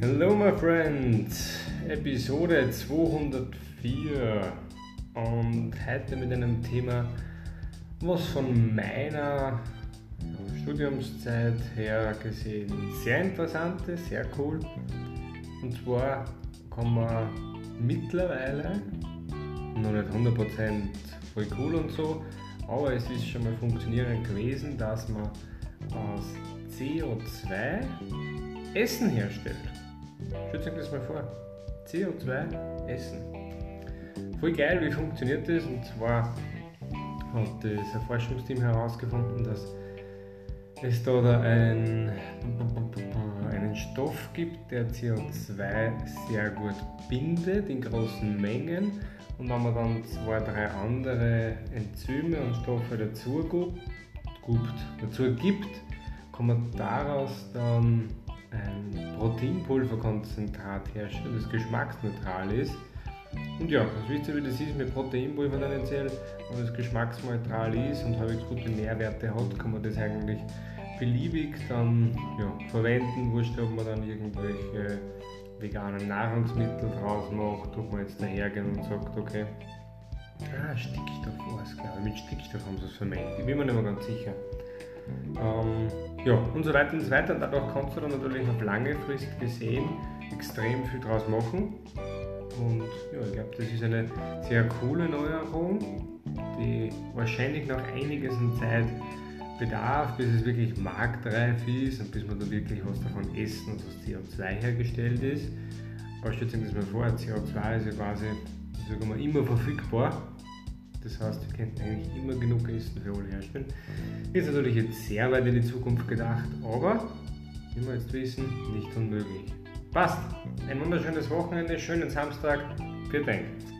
Hello, my friends! Episode 204 und heute mit einem Thema, was von meiner Studiumszeit her gesehen sehr interessant ist, sehr cool. Und zwar kann man mittlerweile, noch nicht 100% voll cool und so, aber es ist schon mal funktionierend gewesen, dass man aus CO2 Essen herstellt. Stellt euch das mal vor. CO2 Essen. Voll geil, wie funktioniert das? Und zwar hat das Forschungsteam herausgefunden, dass es da ein, einen Stoff gibt, der CO2 sehr gut bindet in großen Mengen. Und wenn man dann zwei, drei andere Enzyme und Stoffe dazu gibt, dazu gibt kann man daraus dann ein Proteinpulverkonzentrat herstellen, das geschmacksneutral ist. Und ja, das wisst ihr, wie das ist mit Proteinpulver tendenziell. Wenn es geschmacksneutral ist und halbwegs gute Nährwerte hat, kann man das eigentlich beliebig dann ja, verwenden. Wurscht, ob man dann irgendwelche veganen Nahrungsmittel draus macht, ob man jetzt dahergehen und sagt, okay, ah, Stickstoff war es, glaube ich, mit Stickstoff haben sie es vermengt. Ich bin mir nicht mehr ganz sicher. Ähm, ja, und so weiter und so weiter. Und dadurch kannst du dann natürlich auf lange Frist gesehen extrem viel draus machen. Und ja, ich glaube, das ist eine sehr coole Neuerung, die wahrscheinlich noch einiges an Zeit bedarf, bis es wirklich marktreif ist und bis man da wirklich was davon essen und das CO2 hergestellt ist. Aber stellt euch das mal vor, CO2 ist ja quasi, wir, immer verfügbar. Das heißt, wir könnten eigentlich immer genug Essen für alle herstellen. Ist natürlich jetzt sehr weit in die Zukunft gedacht, aber wie wir jetzt wissen, nicht unmöglich. Passt! Ein wunderschönes Wochenende, schönen Samstag. Vielen Dank.